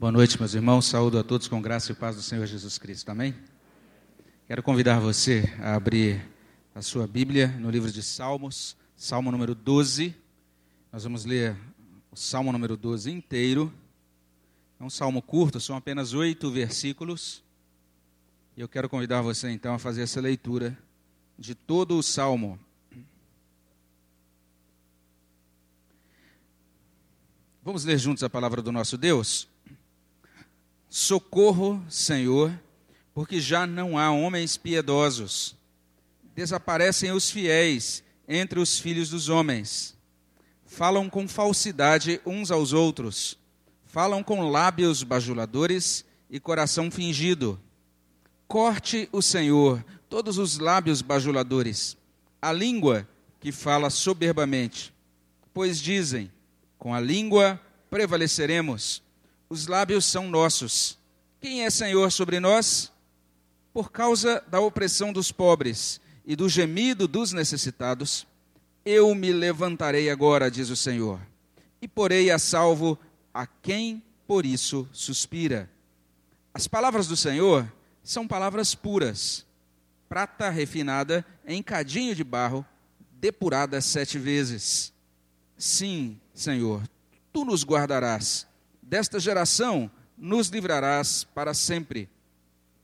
Boa noite, meus irmãos. Saúdo a todos com graça e paz do Senhor Jesus Cristo. Amém? Quero convidar você a abrir a sua Bíblia no livro de Salmos, Salmo número 12. Nós vamos ler o Salmo número 12 inteiro. É um salmo curto, são apenas oito versículos. E eu quero convidar você então a fazer essa leitura de todo o salmo. Vamos ler juntos a palavra do nosso Deus? Socorro, Senhor, porque já não há homens piedosos. Desaparecem os fiéis entre os filhos dos homens. Falam com falsidade uns aos outros. Falam com lábios bajuladores e coração fingido. Corte o Senhor todos os lábios bajuladores, a língua que fala soberbamente. Pois dizem: com a língua prevaleceremos os lábios são nossos. Quem é Senhor sobre nós? Por causa da opressão dos pobres e do gemido dos necessitados, eu me levantarei agora, diz o Senhor, e porei a salvo a quem por isso suspira. As palavras do Senhor são palavras puras, prata refinada em cadinho de barro, depurada sete vezes. Sim, Senhor, tu nos guardarás desta geração nos livrarás para sempre.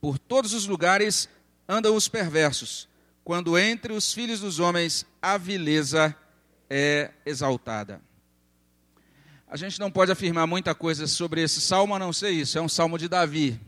Por todos os lugares andam os perversos, quando entre os filhos dos homens a vileza é exaltada. A gente não pode afirmar muita coisa sobre esse salmo, a não ser isso. É um salmo de Davi.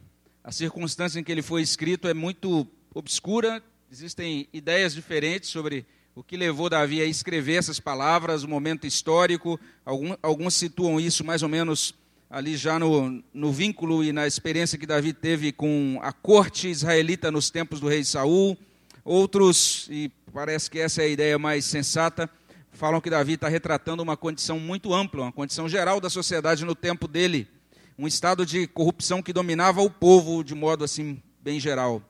A circunstância em que ele foi escrito é muito obscura, existem ideias diferentes sobre o que levou Davi a escrever essas palavras, o momento histórico. Alguns, alguns situam isso mais ou menos ali já no, no vínculo e na experiência que Davi teve com a corte israelita nos tempos do rei Saul. Outros, e parece que essa é a ideia mais sensata, falam que Davi está retratando uma condição muito ampla, uma condição geral da sociedade no tempo dele, um estado de corrupção que dominava o povo de modo assim bem geral.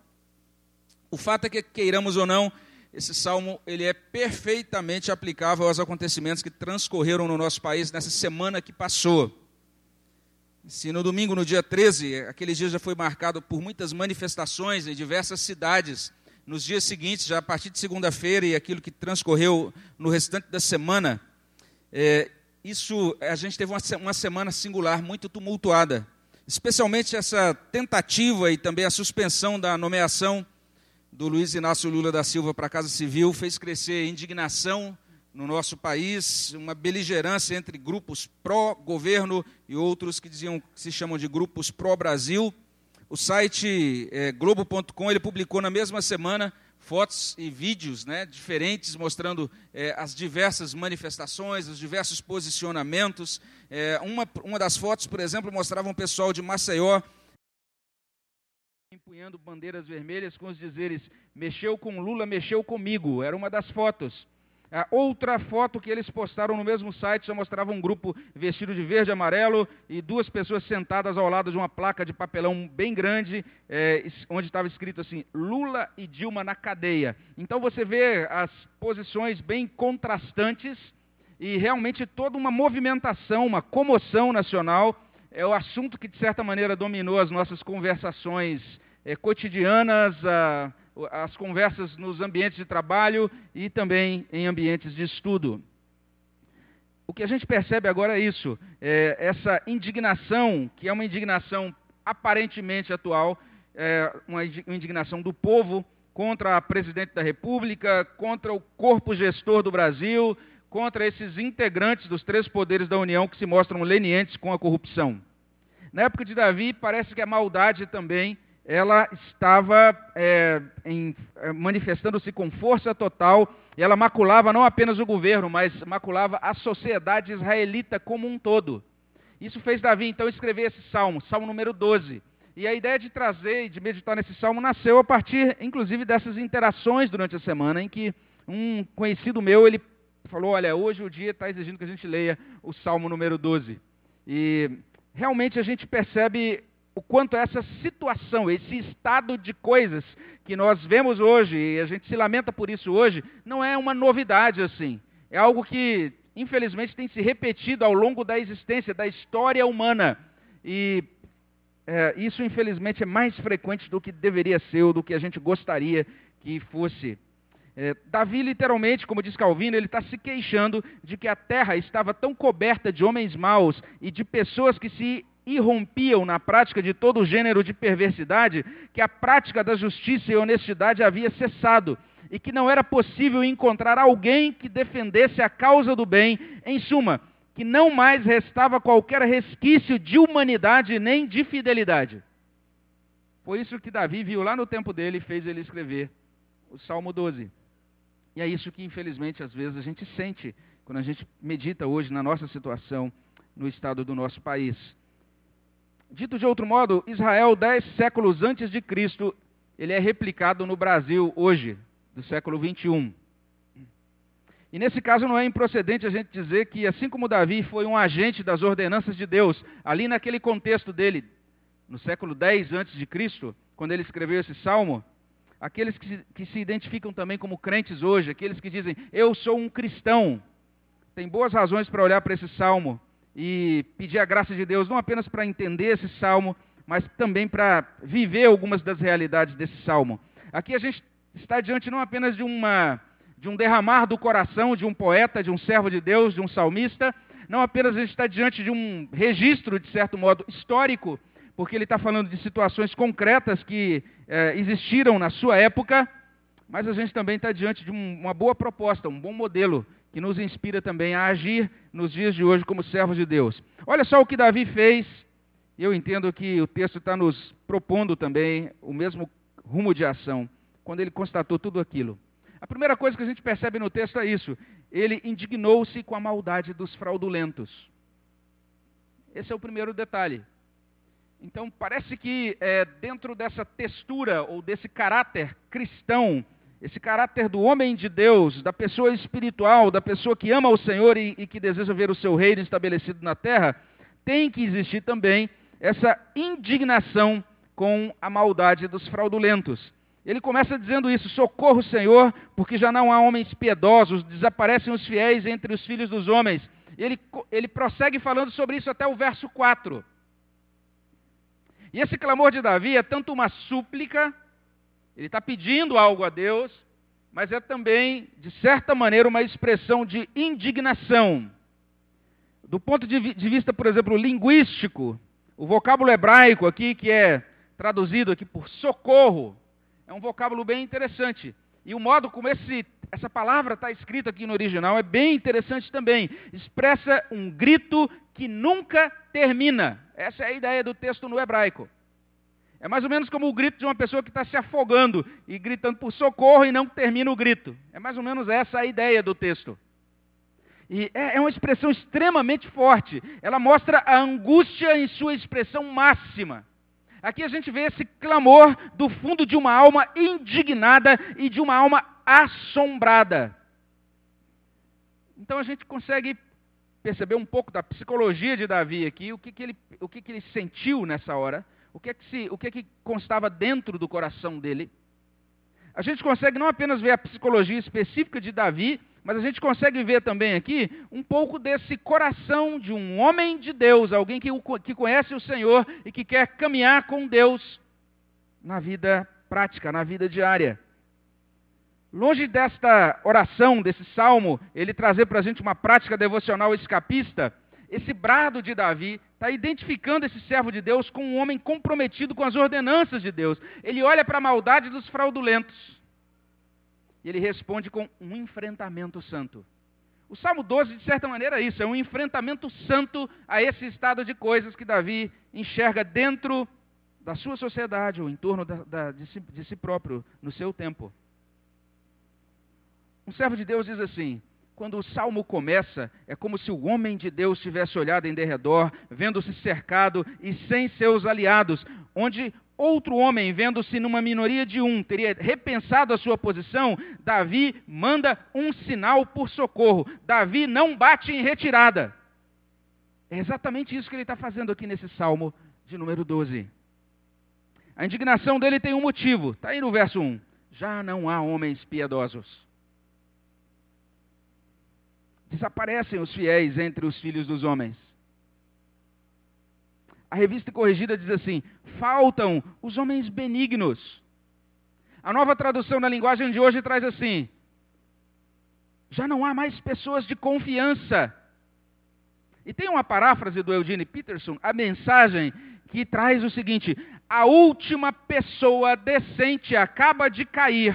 O fato é que queiramos ou não, esse salmo ele é perfeitamente aplicável aos acontecimentos que transcorreram no nosso país nessa semana que passou. Se no domingo, no dia 13, aquele dia já foi marcado por muitas manifestações em diversas cidades, nos dias seguintes, já a partir de segunda-feira e aquilo que transcorreu no restante da semana, é, isso a gente teve uma, uma semana singular, muito tumultuada. Especialmente essa tentativa e também a suspensão da nomeação do Luiz Inácio Lula da Silva para a Casa Civil fez crescer indignação no nosso país uma beligerância entre grupos pró-governo e outros que diziam que se chamam de grupos pró-Brasil. O site é, Globo.com ele publicou na mesma semana fotos e vídeos né, diferentes mostrando é, as diversas manifestações, os diversos posicionamentos. É, uma, uma das fotos, por exemplo, mostrava um pessoal de Maceió empunhando bandeiras vermelhas com os dizeres: mexeu com Lula, mexeu comigo. Era uma das fotos. A outra foto que eles postaram no mesmo site já mostrava um grupo vestido de verde e amarelo e duas pessoas sentadas ao lado de uma placa de papelão bem grande, é, onde estava escrito assim: Lula e Dilma na cadeia. Então você vê as posições bem contrastantes e realmente toda uma movimentação, uma comoção nacional. É o assunto que, de certa maneira, dominou as nossas conversações é, cotidianas. As conversas nos ambientes de trabalho e também em ambientes de estudo. O que a gente percebe agora é isso, é essa indignação, que é uma indignação aparentemente atual, é uma indignação do povo contra a presidente da República, contra o corpo gestor do Brasil, contra esses integrantes dos três poderes da União que se mostram lenientes com a corrupção. Na época de Davi, parece que a maldade também ela estava é, é, manifestando-se com força total, e ela maculava não apenas o governo, mas maculava a sociedade israelita como um todo. Isso fez Davi então escrever esse salmo, salmo número 12. E a ideia de trazer e de meditar nesse salmo nasceu a partir, inclusive, dessas interações durante a semana, em que um conhecido meu ele falou: Olha, hoje o dia está exigindo que a gente leia o salmo número 12. E realmente a gente percebe o quanto essa situação, esse estado de coisas que nós vemos hoje, e a gente se lamenta por isso hoje, não é uma novidade assim. É algo que, infelizmente, tem se repetido ao longo da existência, da história humana. E é, isso infelizmente é mais frequente do que deveria ser ou do que a gente gostaria que fosse. É, Davi, literalmente, como diz Calvino, ele está se queixando de que a terra estava tão coberta de homens maus e de pessoas que se irrompiam na prática de todo gênero de perversidade, que a prática da justiça e honestidade havia cessado e que não era possível encontrar alguém que defendesse a causa do bem. Em suma, que não mais restava qualquer resquício de humanidade nem de fidelidade. Foi isso que Davi viu lá no tempo dele e fez ele escrever o Salmo 12. E é isso que, infelizmente, às vezes a gente sente quando a gente medita hoje na nossa situação no estado do nosso país. Dito de outro modo, Israel, dez séculos antes de Cristo, ele é replicado no Brasil hoje, do século 21. E nesse caso não é improcedente a gente dizer que, assim como Davi foi um agente das ordenanças de Deus, ali naquele contexto dele, no século 10 antes de Cristo, quando ele escreveu esse salmo, aqueles que se, que se identificam também como crentes hoje, aqueles que dizem, eu sou um cristão, tem boas razões para olhar para esse salmo e pedir a graça de Deus, não apenas para entender esse salmo, mas também para viver algumas das realidades desse salmo. Aqui a gente está diante não apenas de, uma, de um derramar do coração de um poeta, de um servo de Deus, de um salmista, não apenas a gente está diante de um registro, de certo modo, histórico, porque ele está falando de situações concretas que eh, existiram na sua época, mas a gente também está diante de um, uma boa proposta, um bom modelo que nos inspira também a agir nos dias de hoje como servos de Deus. Olha só o que Davi fez, eu entendo que o texto está nos propondo também o mesmo rumo de ação quando ele constatou tudo aquilo. A primeira coisa que a gente percebe no texto é isso: ele indignou-se com a maldade dos fraudulentos. Esse é o primeiro detalhe. Então, parece que é, dentro dessa textura ou desse caráter cristão, esse caráter do homem de Deus, da pessoa espiritual, da pessoa que ama o Senhor e, e que deseja ver o seu reino estabelecido na terra, tem que existir também essa indignação com a maldade dos fraudulentos. Ele começa dizendo isso: socorro, Senhor, porque já não há homens piedosos, desaparecem os fiéis entre os filhos dos homens. Ele, ele prossegue falando sobre isso até o verso 4. E esse clamor de Davi é tanto uma súplica, ele está pedindo algo a Deus, mas é também, de certa maneira, uma expressão de indignação. Do ponto de, vista, por exemplo, linguístico, o vocábulo hebraico aqui, que é traduzido aqui por socorro, é um vocábulo bem interessante. E o modo como esse, essa palavra está escrita aqui no original é bem interessante também. Expressa um grito que nunca termina. Essa é a ideia do texto no hebraico. É mais ou menos como o grito de uma pessoa que está se afogando e gritando por socorro e não termina o grito. É mais ou menos essa a ideia do texto. E é, é uma expressão extremamente forte. Ela mostra a angústia em sua expressão máxima. Aqui a gente vê esse clamor do fundo de uma alma indignada e de uma alma assombrada. Então a gente consegue perceber um pouco da psicologia de Davi aqui, o que, que, ele, o que, que ele sentiu nessa hora, o que, é que se, o que, é que constava dentro do coração dele. A gente consegue não apenas ver a psicologia específica de Davi, mas a gente consegue ver também aqui um pouco desse coração de um homem de Deus, alguém que, que conhece o Senhor e que quer caminhar com Deus na vida prática, na vida diária. Longe desta oração, desse salmo, ele trazer para a gente uma prática devocional escapista, esse brado de Davi está identificando esse servo de Deus com um homem comprometido com as ordenanças de Deus. Ele olha para a maldade dos fraudulentos e ele responde com um enfrentamento santo. O Salmo 12, de certa maneira, é isso, é um enfrentamento santo a esse estado de coisas que Davi enxerga dentro da sua sociedade, ou em torno da, da, de, si, de si próprio, no seu tempo. Um servo de Deus diz assim: quando o salmo começa, é como se o homem de Deus tivesse olhado em derredor, vendo-se cercado e sem seus aliados, onde outro homem, vendo-se numa minoria de um, teria repensado a sua posição, Davi manda um sinal por socorro. Davi não bate em retirada. É exatamente isso que ele está fazendo aqui nesse salmo de número 12. A indignação dele tem um motivo, está aí no verso 1. Já não há homens piedosos. Desaparecem os fiéis entre os filhos dos homens. A revista corrigida diz assim: faltam os homens benignos. A nova tradução na linguagem de hoje traz assim: já não há mais pessoas de confiança. E tem uma paráfrase do Eugene Peterson, a mensagem que traz o seguinte: a última pessoa decente acaba de cair.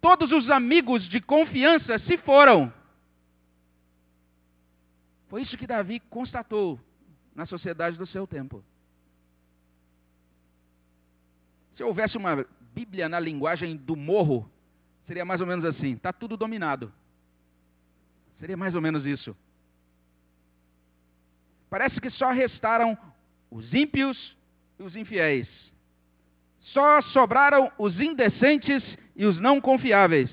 Todos os amigos de confiança se foram. Foi isso que Davi constatou na sociedade do seu tempo. Se houvesse uma Bíblia na linguagem do morro, seria mais ou menos assim: está tudo dominado. Seria mais ou menos isso. Parece que só restaram os ímpios e os infiéis. Só sobraram os indecentes e os não confiáveis.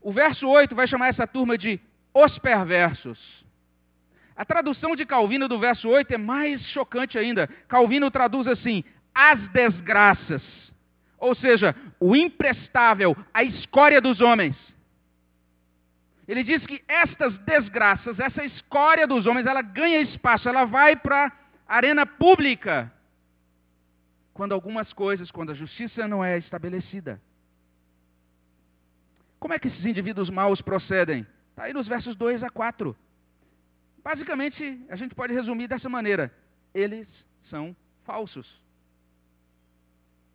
O verso 8 vai chamar essa turma de os perversos. A tradução de Calvino do verso 8 é mais chocante ainda. Calvino traduz assim: as desgraças. Ou seja, o imprestável, a escória dos homens. Ele diz que estas desgraças, essa escória dos homens, ela ganha espaço, ela vai para a arena pública. Quando algumas coisas, quando a justiça não é estabelecida. Como é que esses indivíduos maus procedem? Está aí nos versos 2 a 4. Basicamente, a gente pode resumir dessa maneira: eles são falsos.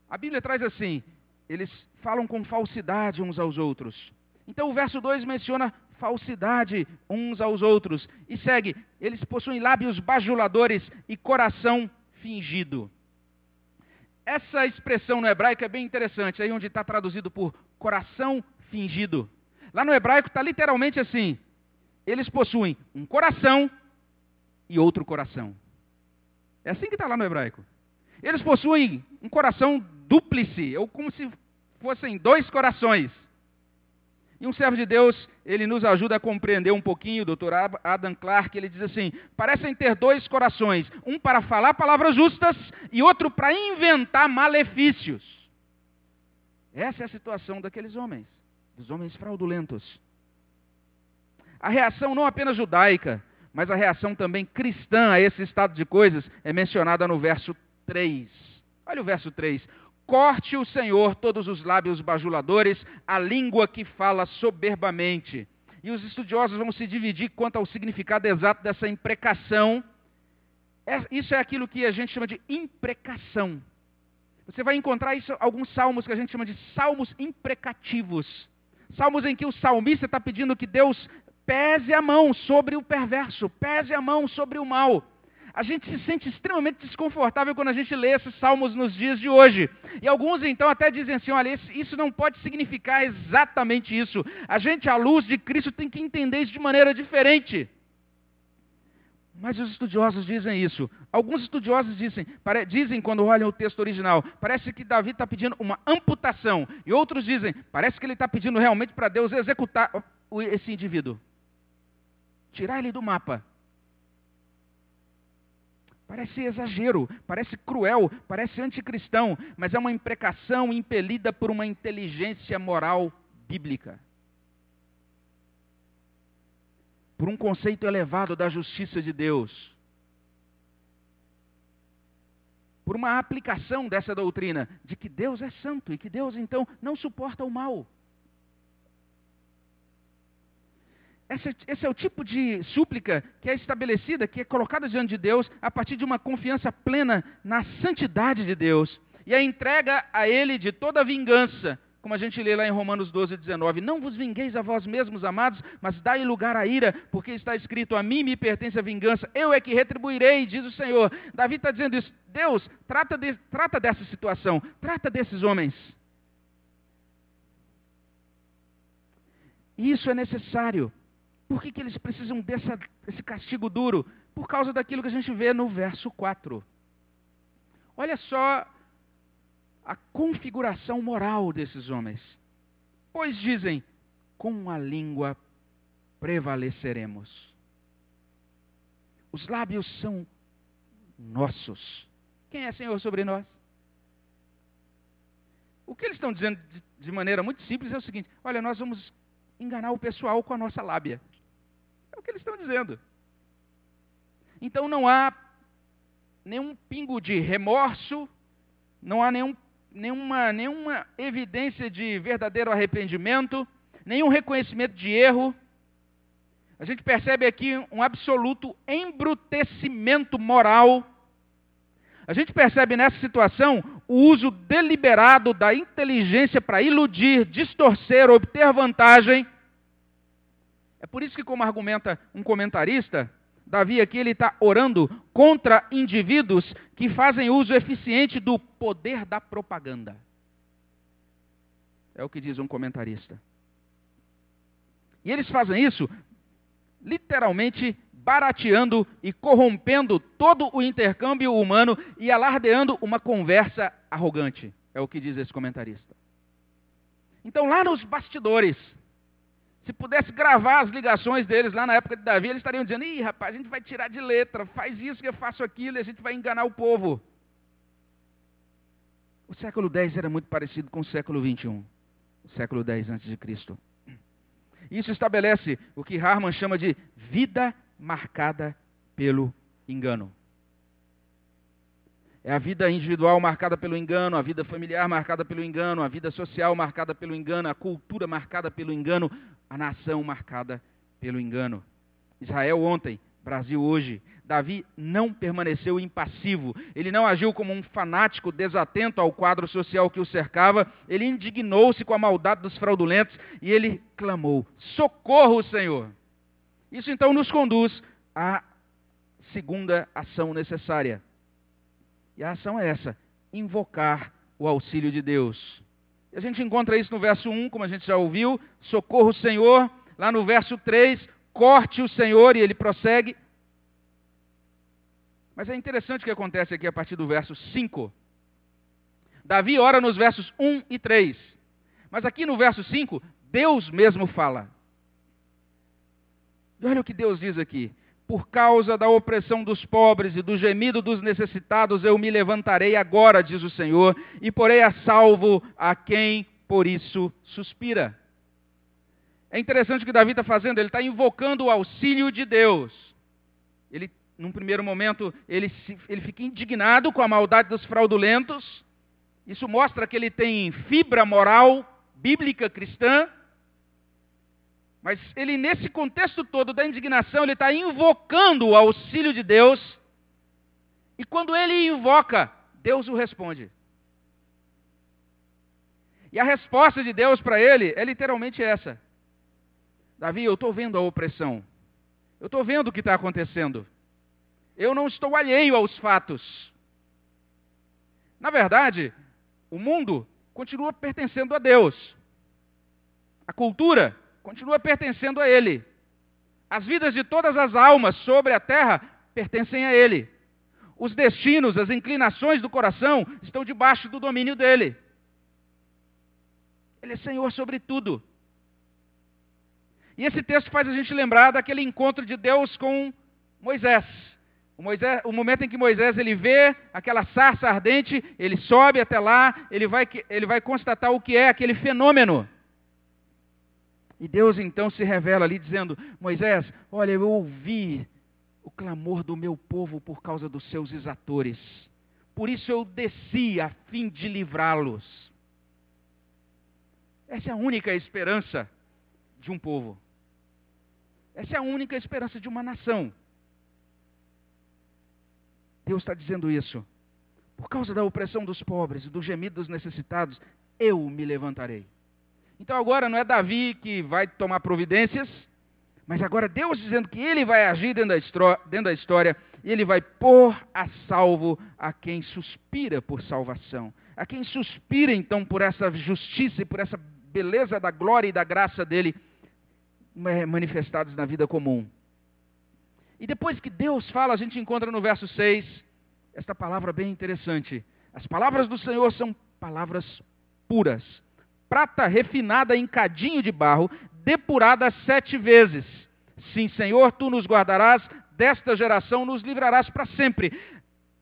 A Bíblia traz assim: eles falam com falsidade uns aos outros. Então o verso 2 menciona falsidade uns aos outros. E segue: eles possuem lábios bajuladores e coração fingido. Essa expressão no hebraico é bem interessante, aí onde está traduzido por coração fingido. Lá no hebraico está literalmente assim: eles possuem um coração e outro coração. É assim que está lá no hebraico. Eles possuem um coração dúplice, ou como se fossem dois corações. E um servo de Deus, ele nos ajuda a compreender um pouquinho, o doutor Adam Clark, ele diz assim: parecem ter dois corações, um para falar palavras justas e outro para inventar malefícios. Essa é a situação daqueles homens, dos homens fraudulentos. A reação não apenas judaica, mas a reação também cristã a esse estado de coisas é mencionada no verso 3. Olha o verso 3. Corte o Senhor todos os lábios bajuladores, a língua que fala soberbamente. E os estudiosos vão se dividir quanto ao significado exato dessa imprecação. É, isso é aquilo que a gente chama de imprecação. Você vai encontrar isso, alguns salmos que a gente chama de salmos imprecativos. Salmos em que o salmista está pedindo que Deus pese a mão sobre o perverso, pese a mão sobre o mal a gente se sente extremamente desconfortável quando a gente lê esses salmos nos dias de hoje. E alguns então até dizem assim: olha, isso não pode significar exatamente isso. A gente, à luz de Cristo, tem que entender isso de maneira diferente. Mas os estudiosos dizem isso. Alguns estudiosos dizem, dizem quando olham o texto original, parece que Davi está pedindo uma amputação. E outros dizem, parece que ele está pedindo realmente para Deus executar esse indivíduo. Tirar ele do mapa. Parece exagero, parece cruel, parece anticristão, mas é uma imprecação impelida por uma inteligência moral bíblica. Por um conceito elevado da justiça de Deus. Por uma aplicação dessa doutrina de que Deus é santo e que Deus então não suporta o mal. Esse, esse, é o tipo de súplica que é estabelecida, que é colocada diante de Deus a partir de uma confiança plena na santidade de Deus. E a entrega a Ele de toda a vingança, como a gente lê lá em Romanos 12, 19. Não vos vingueis a vós mesmos, amados, mas dai lugar à ira, porque está escrito: A mim me pertence a vingança, eu é que retribuirei, diz o Senhor. Davi está dizendo isso. Deus, trata, de, trata dessa situação, trata desses homens. Isso é necessário por que, que eles precisam dessa, desse castigo duro? Por causa daquilo que a gente vê no verso 4. Olha só a configuração moral desses homens. Pois dizem: com a língua prevaleceremos. Os lábios são nossos. Quem é Senhor sobre nós? O que eles estão dizendo de, de maneira muito simples é o seguinte: olha, nós vamos enganar o pessoal com a nossa lábia. Que eles estão dizendo. Então não há nenhum pingo de remorso, não há nenhum, nenhuma, nenhuma evidência de verdadeiro arrependimento, nenhum reconhecimento de erro. A gente percebe aqui um absoluto embrutecimento moral. A gente percebe nessa situação o uso deliberado da inteligência para iludir, distorcer, obter vantagem. É por isso que, como argumenta um comentarista, Davi aqui ele está orando contra indivíduos que fazem uso eficiente do poder da propaganda. É o que diz um comentarista. E eles fazem isso literalmente barateando e corrompendo todo o intercâmbio humano e alardeando uma conversa arrogante. É o que diz esse comentarista. Então, lá nos bastidores, se pudesse gravar as ligações deles lá na época de Davi, eles estariam dizendo: ih, rapaz, a gente vai tirar de letra, faz isso que eu faço aquilo e a gente vai enganar o povo. O século X era muito parecido com o século XXI, o século X antes de Cristo. Isso estabelece o que Harman chama de vida marcada pelo engano. É a vida individual marcada pelo engano, a vida familiar marcada pelo engano, a vida social marcada pelo engano, a cultura marcada pelo engano, a nação marcada pelo engano. Israel ontem, Brasil hoje. Davi não permaneceu impassivo, ele não agiu como um fanático desatento ao quadro social que o cercava, ele indignou-se com a maldade dos fraudulentos e ele clamou: Socorro, Senhor! Isso então nos conduz à segunda ação necessária. E a ação é essa: invocar o auxílio de Deus. E a gente encontra isso no verso 1, como a gente já ouviu: socorro, Senhor. Lá no verso 3, corte o Senhor, e ele prossegue. Mas é interessante o que acontece aqui a partir do verso 5. Davi ora nos versos 1 e 3. Mas aqui no verso 5, Deus mesmo fala. E olha o que Deus diz aqui: Por causa da opressão dos pobres e do gemido dos necessitados, eu me levantarei agora, diz o Senhor, e porei a salvo a quem por isso suspira. É interessante o que Davi está fazendo, ele está invocando o auxílio de Deus. Ele, num primeiro momento, ele, se, ele fica indignado com a maldade dos fraudulentos. Isso mostra que ele tem fibra moral bíblica cristã. Mas ele, nesse contexto todo da indignação, ele está invocando o auxílio de Deus. E quando ele invoca, Deus o responde. E a resposta de Deus para ele é literalmente essa: Davi, eu estou vendo a opressão. Eu estou vendo o que está acontecendo. Eu não estou alheio aos fatos. Na verdade, o mundo continua pertencendo a Deus. A cultura continua pertencendo a Ele. As vidas de todas as almas sobre a terra pertencem a Ele. Os destinos, as inclinações do coração estão debaixo do domínio dele. Ele é Senhor sobre tudo. E esse texto faz a gente lembrar daquele encontro de Deus com Moisés. O, Moisés, o momento em que Moisés ele vê aquela sarça ardente, ele sobe até lá, ele vai, ele vai constatar o que é aquele fenômeno. E Deus então se revela ali dizendo: Moisés, olha, eu ouvi o clamor do meu povo por causa dos seus exatores. Por isso eu desci a fim de livrá-los. Essa é a única esperança de um povo. Essa é a única esperança de uma nação. Deus está dizendo isso. Por causa da opressão dos pobres e do gemido dos necessitados, eu me levantarei. Então agora não é Davi que vai tomar providências, mas agora Deus dizendo que ele vai agir dentro da, história e ele vai pôr a salvo a quem suspira por salvação, a quem suspira então por essa justiça e por essa beleza da glória e da graça dele manifestados na vida comum. E depois que Deus fala, a gente encontra no verso 6 esta palavra bem interessante. As palavras do Senhor são palavras puras prata refinada em cadinho de barro, depurada sete vezes. Sim, Senhor, tu nos guardarás, desta geração nos livrarás para sempre.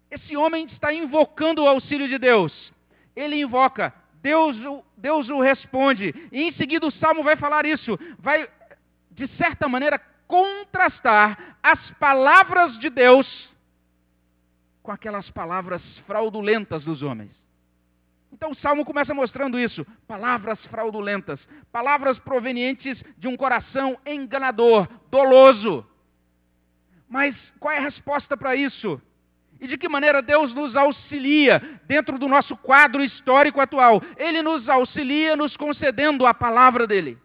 Esse homem está invocando o auxílio de Deus. Ele invoca, Deus, Deus o responde. E em seguida o salmo vai falar isso, vai, de certa maneira, contrastar as palavras de Deus com aquelas palavras fraudulentas dos homens. Então o salmo começa mostrando isso: palavras fraudulentas, palavras provenientes de um coração enganador, doloso. Mas qual é a resposta para isso? E de que maneira Deus nos auxilia dentro do nosso quadro histórico atual? Ele nos auxilia nos concedendo a palavra dele.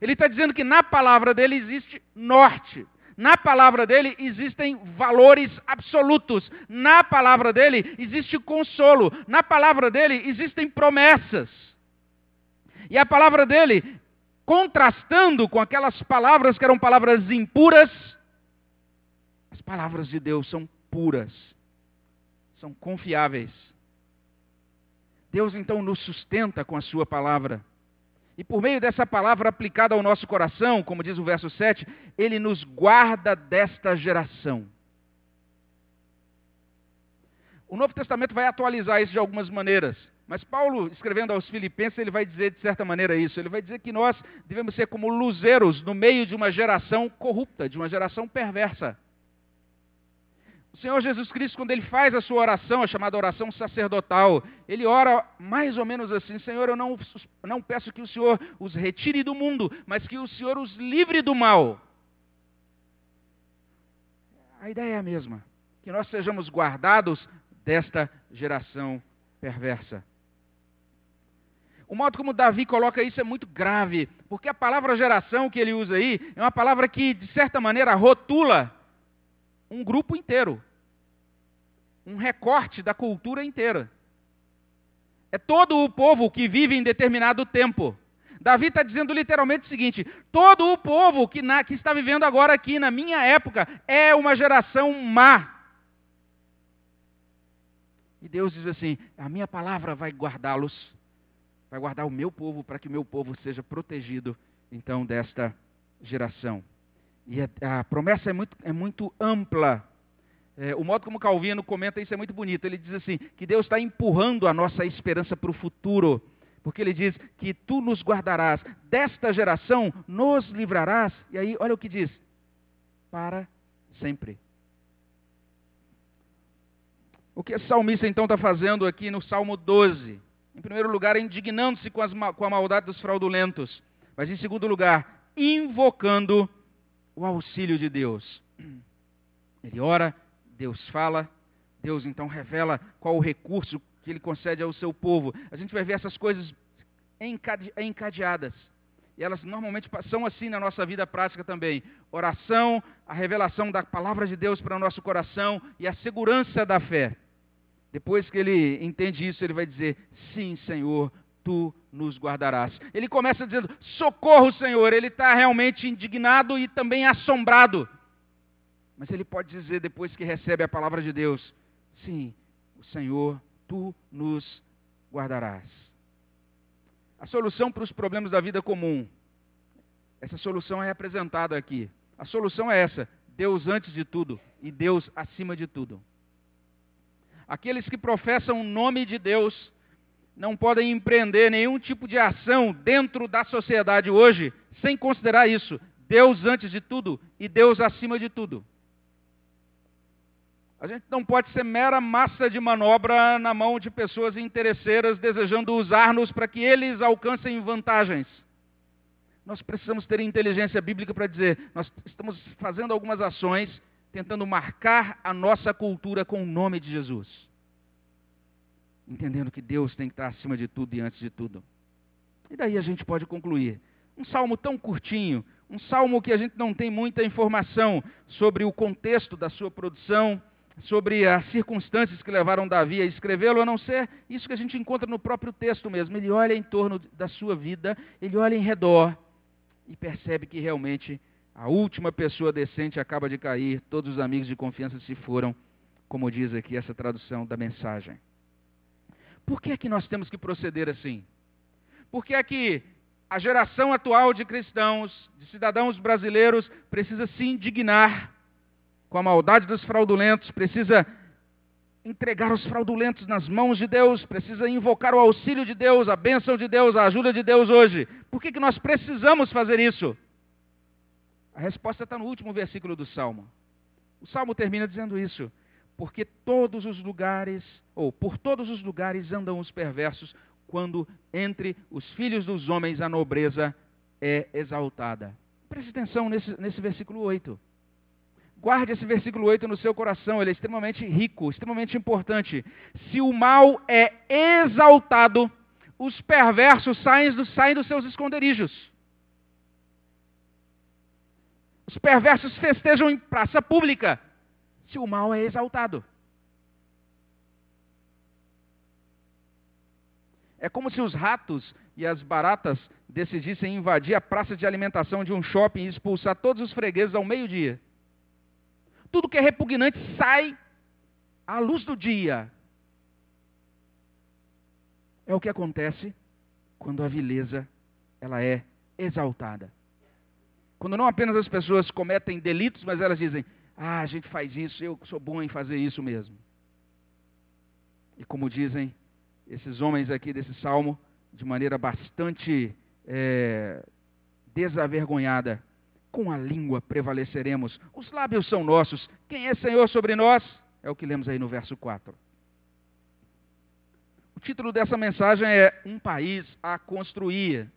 Ele está dizendo que na palavra dele existe norte. Na palavra dele existem valores absolutos. Na palavra dele existe consolo. Na palavra dele existem promessas. E a palavra dele, contrastando com aquelas palavras que eram palavras impuras, as palavras de Deus são puras, são confiáveis. Deus então nos sustenta com a Sua palavra. E por meio dessa palavra aplicada ao nosso coração, como diz o verso 7, Ele nos guarda desta geração. O Novo Testamento vai atualizar isso de algumas maneiras. Mas Paulo, escrevendo aos Filipenses, ele vai dizer de certa maneira isso. Ele vai dizer que nós devemos ser como luzeiros no meio de uma geração corrupta, de uma geração perversa. O Senhor Jesus Cristo, quando ele faz a sua oração, a chamada oração sacerdotal, ele ora mais ou menos assim: Senhor, eu não, não peço que o Senhor os retire do mundo, mas que o Senhor os livre do mal. A ideia é a mesma: que nós sejamos guardados desta geração perversa. O modo como Davi coloca isso é muito grave, porque a palavra geração que ele usa aí é uma palavra que, de certa maneira, rotula um grupo inteiro. Um recorte da cultura inteira. É todo o povo que vive em determinado tempo. Davi está dizendo literalmente o seguinte: todo o povo que, na, que, está vivendo agora aqui na minha época é uma geração má. E Deus diz assim: a minha palavra vai guardá-los, vai guardar o meu povo para que o meu povo seja protegido então desta geração. E a, a promessa é muito, é muito ampla. É, o modo como Calvino comenta isso é muito bonito. Ele diz assim: que Deus está empurrando a nossa esperança para o futuro. Porque ele diz que tu nos guardarás, desta geração nos livrarás. E aí, olha o que diz: para sempre. O que esse salmista então está fazendo aqui no Salmo 12? Em primeiro lugar, indignando-se com, com a maldade dos fraudulentos. Mas em segundo lugar, invocando o auxílio de Deus. Ele ora, Deus fala, Deus então revela qual o recurso que ele concede ao seu povo. A gente vai ver essas coisas encadeadas. E elas normalmente são assim na nossa vida prática também. Oração, a revelação da palavra de Deus para o nosso coração e a segurança da fé. Depois que ele entende isso, ele vai dizer: Sim, Senhor, tu nos guardarás. Ele começa dizendo: socorro, Senhor. Ele está realmente indignado e também assombrado. Mas ele pode dizer, depois que recebe a palavra de Deus: sim, o Senhor, tu nos guardarás. A solução para os problemas da vida comum, essa solução é apresentada aqui. A solução é essa: Deus antes de tudo e Deus acima de tudo. Aqueles que professam o nome de Deus não podem empreender nenhum tipo de ação dentro da sociedade hoje sem considerar isso. Deus antes de tudo e Deus acima de tudo. A gente não pode ser mera massa de manobra na mão de pessoas interesseiras desejando usar-nos para que eles alcancem vantagens. Nós precisamos ter inteligência bíblica para dizer: nós estamos fazendo algumas ações tentando marcar a nossa cultura com o nome de Jesus entendendo que Deus tem que estar acima de tudo e antes de tudo. E daí a gente pode concluir. Um salmo tão curtinho, um salmo que a gente não tem muita informação sobre o contexto da sua produção, sobre as circunstâncias que levaram Davi a escrevê-lo, a não ser isso que a gente encontra no próprio texto mesmo. Ele olha em torno da sua vida, ele olha em redor e percebe que realmente a última pessoa decente acaba de cair, todos os amigos de confiança se foram, como diz aqui essa tradução da mensagem. Por que é que nós temos que proceder assim? Por que é que a geração atual de cristãos, de cidadãos brasileiros, precisa se indignar com a maldade dos fraudulentos, precisa entregar os fraudulentos nas mãos de Deus, precisa invocar o auxílio de Deus, a bênção de Deus, a ajuda de Deus hoje. Por que, que nós precisamos fazer isso? A resposta está no último versículo do Salmo. O Salmo termina dizendo isso. Porque todos os lugares, ou por todos os lugares andam os perversos, quando entre os filhos dos homens a nobreza é exaltada. Preste atenção nesse, nesse versículo 8. Guarde esse versículo 8 no seu coração, ele é extremamente rico, extremamente importante. Se o mal é exaltado, os perversos saem, do, saem dos seus esconderijos. Os perversos festejam em praça pública, se o mal é exaltado. É como se os ratos e as baratas decidissem invadir a praça de alimentação de um shopping e expulsar todos os fregueses ao meio-dia. Tudo que é repugnante sai à luz do dia. É o que acontece quando a vileza ela é exaltada. Quando não apenas as pessoas cometem delitos, mas elas dizem: "Ah, a gente faz isso, eu sou bom em fazer isso mesmo". E como dizem esses homens aqui desse salmo de maneira bastante é, desavergonhada. Com a língua prevaleceremos. Os lábios são nossos. Quem é Senhor sobre nós? É o que lemos aí no verso 4. O título dessa mensagem é Um País a Construir.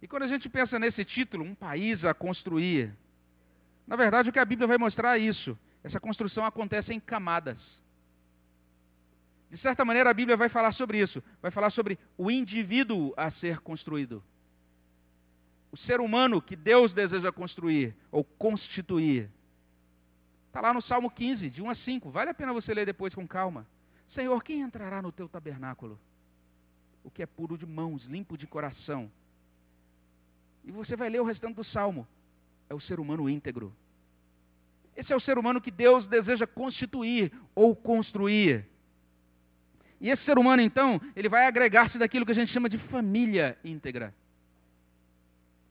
E quando a gente pensa nesse título, Um País a Construir, na verdade o que a Bíblia vai mostrar é isso. Essa construção acontece em camadas. De certa maneira, a Bíblia vai falar sobre isso. Vai falar sobre o indivíduo a ser construído. O ser humano que Deus deseja construir ou constituir. Está lá no Salmo 15, de 1 a 5. Vale a pena você ler depois com calma. Senhor, quem entrará no teu tabernáculo? O que é puro de mãos, limpo de coração. E você vai ler o restante do salmo. É o ser humano íntegro. Esse é o ser humano que Deus deseja constituir ou construir. E esse ser humano, então, ele vai agregar-se daquilo que a gente chama de família íntegra.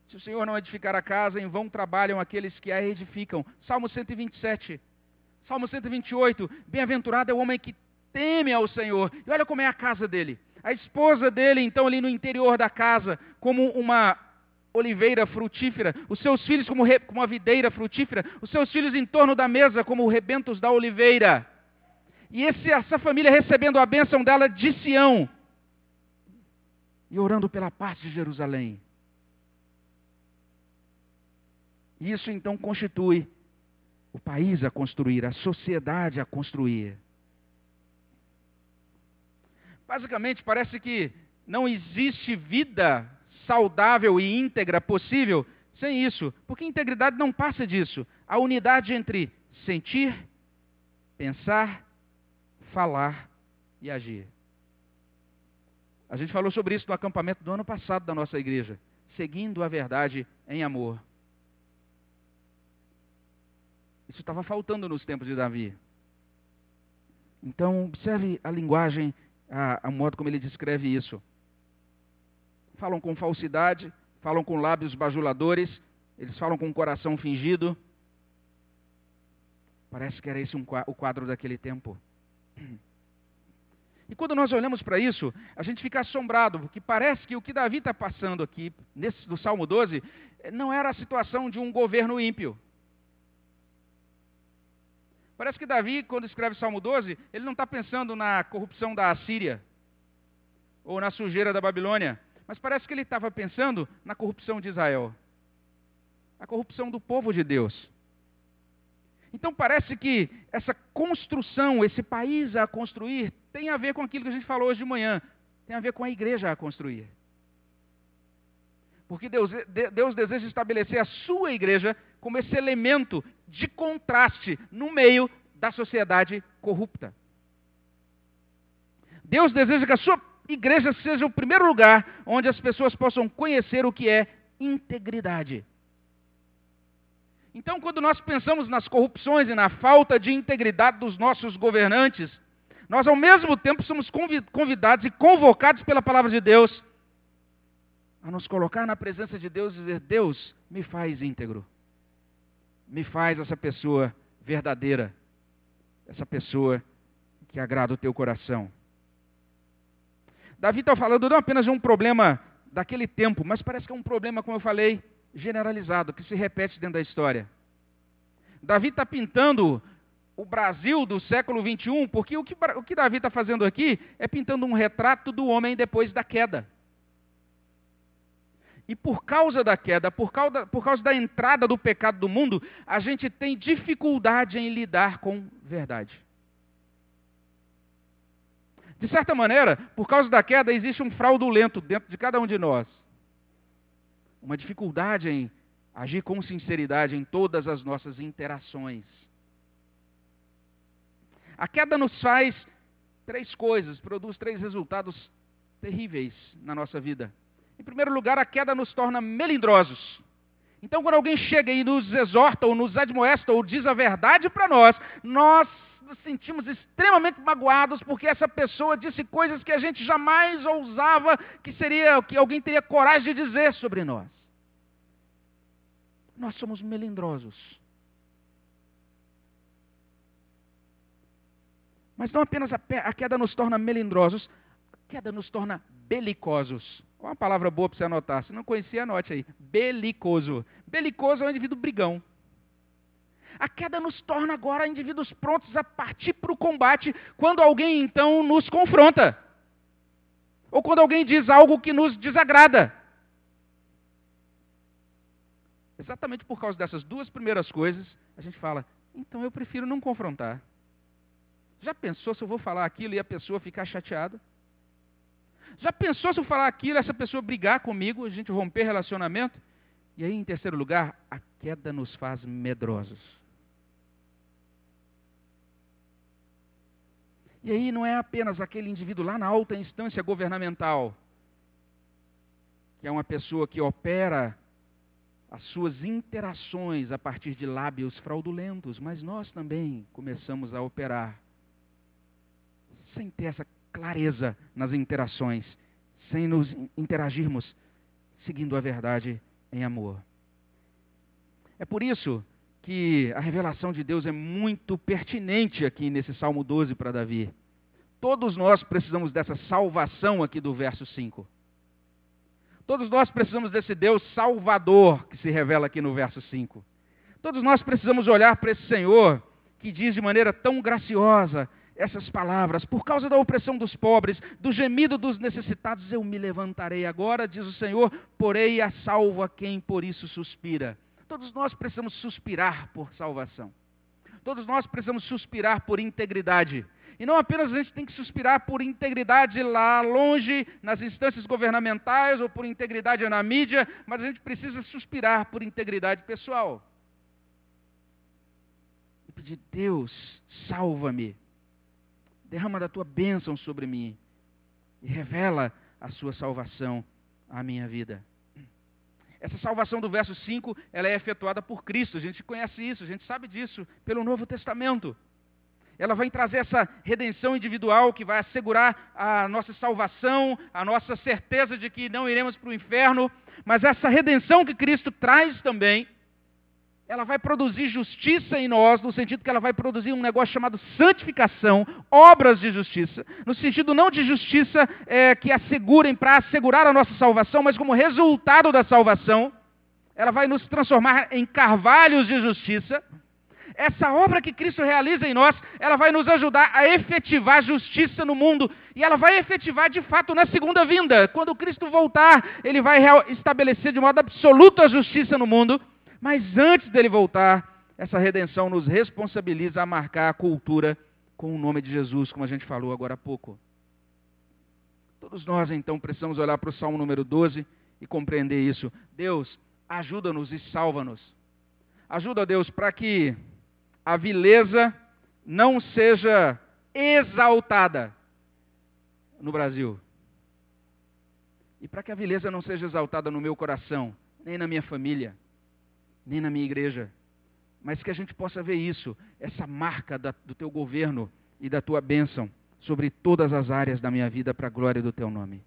Se o Senhor não edificar a casa, em vão trabalham aqueles que a edificam. Salmo 127. Salmo 128. Bem-aventurado é o homem que teme ao Senhor. E olha como é a casa dele. A esposa dele, então, ali no interior da casa, como uma oliveira frutífera, os seus filhos como, como uma videira frutífera, os seus filhos em torno da mesa como rebentos da oliveira. E esse, essa família recebendo a bênção dela de Sião. E orando pela paz de Jerusalém. E isso então constitui o país a construir, a sociedade a construir. Basicamente, parece que não existe vida saudável e íntegra possível sem isso, porque integridade não passa disso. A unidade entre sentir, pensar falar e agir. A gente falou sobre isso no acampamento do ano passado da nossa igreja, seguindo a verdade em amor. Isso estava faltando nos tempos de Davi. Então, observe a linguagem, a, a modo como ele descreve isso. Falam com falsidade, falam com lábios bajuladores, eles falam com o coração fingido. Parece que era esse um, o quadro daquele tempo. E quando nós olhamos para isso, a gente fica assombrado, porque parece que o que Davi está passando aqui, nesse, no Salmo 12, não era a situação de um governo ímpio. Parece que Davi, quando escreve Salmo 12, ele não está pensando na corrupção da Assíria ou na sujeira da Babilônia, mas parece que ele estava pensando na corrupção de Israel, a corrupção do povo de Deus. Então parece que essa construção, esse país a construir, tem a ver com aquilo que a gente falou hoje de manhã. Tem a ver com a igreja a construir. Porque Deus, Deus deseja estabelecer a sua igreja como esse elemento de contraste no meio da sociedade corrupta. Deus deseja que a sua igreja seja o primeiro lugar onde as pessoas possam conhecer o que é integridade. Então, quando nós pensamos nas corrupções e na falta de integridade dos nossos governantes, nós ao mesmo tempo somos convidados e convocados pela palavra de Deus a nos colocar na presença de Deus e dizer: Deus, me faz íntegro, me faz essa pessoa verdadeira, essa pessoa que agrada o teu coração. Davi está falando não apenas de um problema daquele tempo, mas parece que é um problema, como eu falei, generalizado, que se repete dentro da história. Davi está pintando o Brasil do século 21, porque o que, o que Davi está fazendo aqui é pintando um retrato do homem depois da queda. E por causa da queda, por causa, por causa da entrada do pecado do mundo, a gente tem dificuldade em lidar com verdade. De certa maneira, por causa da queda, existe um fraudulento dentro de cada um de nós. Uma dificuldade em agir com sinceridade em todas as nossas interações. A queda nos faz três coisas, produz três resultados terríveis na nossa vida. Em primeiro lugar, a queda nos torna melindrosos. Então, quando alguém chega e nos exorta, ou nos admoesta, ou diz a verdade para nós, nós nos sentimos extremamente magoados porque essa pessoa disse coisas que a gente jamais ousava que seria que alguém teria coragem de dizer sobre nós. Nós somos melindrosos. Mas não apenas a queda nos torna melindrosos, a queda nos torna belicosos. Uma palavra boa para você anotar? Se não conhecia, anote aí. Belicoso. Belicoso é um indivíduo brigão. A queda nos torna agora indivíduos prontos a partir para o combate quando alguém então nos confronta. Ou quando alguém diz algo que nos desagrada. Exatamente por causa dessas duas primeiras coisas, a gente fala: então eu prefiro não confrontar. Já pensou se eu vou falar aquilo e a pessoa ficar chateada? Já pensou se eu falar aquilo essa pessoa brigar comigo, a gente romper relacionamento? E aí, em terceiro lugar, a queda nos faz medrosos. E aí não é apenas aquele indivíduo lá na alta instância governamental, que é uma pessoa que opera as suas interações a partir de lábios fraudulentos, mas nós também começamos a operar sem ter essa clareza nas interações, sem nos interagirmos seguindo a verdade em amor. É por isso que a revelação de Deus é muito pertinente aqui nesse Salmo 12 para Davi. Todos nós precisamos dessa salvação aqui do verso 5. Todos nós precisamos desse Deus salvador que se revela aqui no verso 5. Todos nós precisamos olhar para esse Senhor que diz de maneira tão graciosa essas palavras: Por causa da opressão dos pobres, do gemido dos necessitados, eu me levantarei agora, diz o Senhor, porei a salvo a quem por isso suspira. Todos nós precisamos suspirar por salvação. Todos nós precisamos suspirar por integridade. E não apenas a gente tem que suspirar por integridade lá longe, nas instâncias governamentais ou por integridade na mídia, mas a gente precisa suspirar por integridade pessoal. E pedir, Deus, salva-me. Derrama da tua bênção sobre mim. E revela a sua salvação à minha vida. Essa salvação do verso 5, ela é efetuada por Cristo. A gente conhece isso, a gente sabe disso pelo Novo Testamento ela vai trazer essa redenção individual que vai assegurar a nossa salvação, a nossa certeza de que não iremos para o inferno, mas essa redenção que Cristo traz também, ela vai produzir justiça em nós, no sentido que ela vai produzir um negócio chamado santificação, obras de justiça, no sentido não de justiça é, que assegurem para assegurar a nossa salvação, mas como resultado da salvação, ela vai nos transformar em carvalhos de justiça essa obra que Cristo realiza em nós, ela vai nos ajudar a efetivar justiça no mundo. E ela vai efetivar de fato na segunda vinda. Quando Cristo voltar, ele vai estabelecer de modo absoluto a justiça no mundo. Mas antes dele voltar, essa redenção nos responsabiliza a marcar a cultura com o nome de Jesus, como a gente falou agora há pouco. Todos nós, então, precisamos olhar para o Salmo número 12 e compreender isso. Deus, ajuda-nos e salva-nos. Ajuda, Deus, para que a vileza não seja exaltada no Brasil. E para que a vileza não seja exaltada no meu coração, nem na minha família, nem na minha igreja, mas que a gente possa ver isso, essa marca da, do teu governo e da tua bênção sobre todas as áreas da minha vida para a glória do teu nome.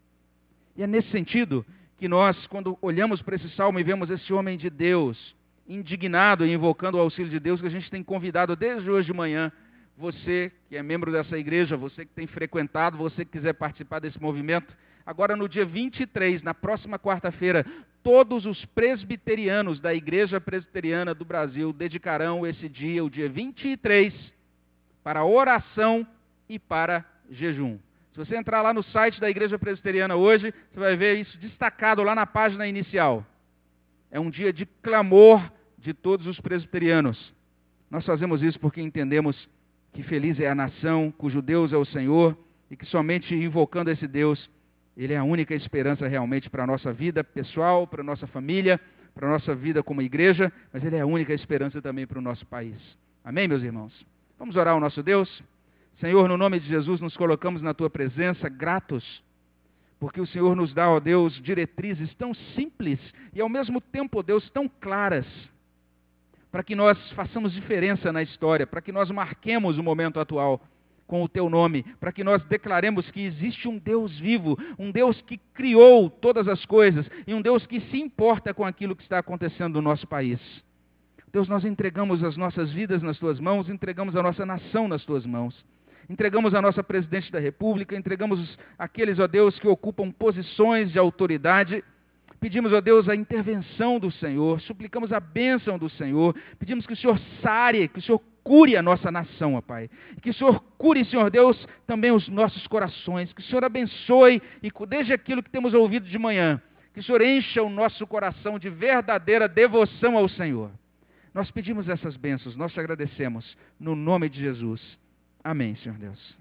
E é nesse sentido que nós, quando olhamos para esse salmo e vemos esse homem de Deus, indignado e invocando o auxílio de Deus, que a gente tem convidado desde hoje de manhã, você que é membro dessa igreja, você que tem frequentado, você que quiser participar desse movimento, agora no dia 23, na próxima quarta-feira, todos os presbiterianos da Igreja Presbiteriana do Brasil dedicarão esse dia, o dia 23, para oração e para jejum. Se você entrar lá no site da Igreja Presbiteriana hoje, você vai ver isso destacado lá na página inicial. É um dia de clamor de todos os presbiterianos. Nós fazemos isso porque entendemos que feliz é a nação cujo Deus é o Senhor e que somente invocando esse Deus, Ele é a única esperança realmente para a nossa vida pessoal, para a nossa família, para a nossa vida como igreja, mas Ele é a única esperança também para o nosso país. Amém, meus irmãos? Vamos orar ao nosso Deus? Senhor, no nome de Jesus, nos colocamos na Tua presença, gratos, porque o Senhor nos dá, ó Deus, diretrizes tão simples e ao mesmo tempo, ó Deus, tão claras para que nós façamos diferença na história, para que nós marquemos o momento atual com o teu nome, para que nós declaremos que existe um Deus vivo, um Deus que criou todas as coisas e um Deus que se importa com aquilo que está acontecendo no nosso país. Deus, nós entregamos as nossas vidas nas tuas mãos, entregamos a nossa nação nas tuas mãos. Entregamos a nossa presidente da República, entregamos aqueles, ó Deus, que ocupam posições de autoridade Pedimos a Deus a intervenção do Senhor, suplicamos a bênção do Senhor, pedimos que o Senhor sare, que o Senhor cure a nossa nação, ó Pai. Que o Senhor cure, Senhor Deus, também os nossos corações. Que o Senhor abençoe e desde aquilo que temos ouvido de manhã. Que o Senhor encha o nosso coração de verdadeira devoção ao Senhor. Nós pedimos essas bênçãos, nós te agradecemos. No nome de Jesus. Amém, Senhor Deus.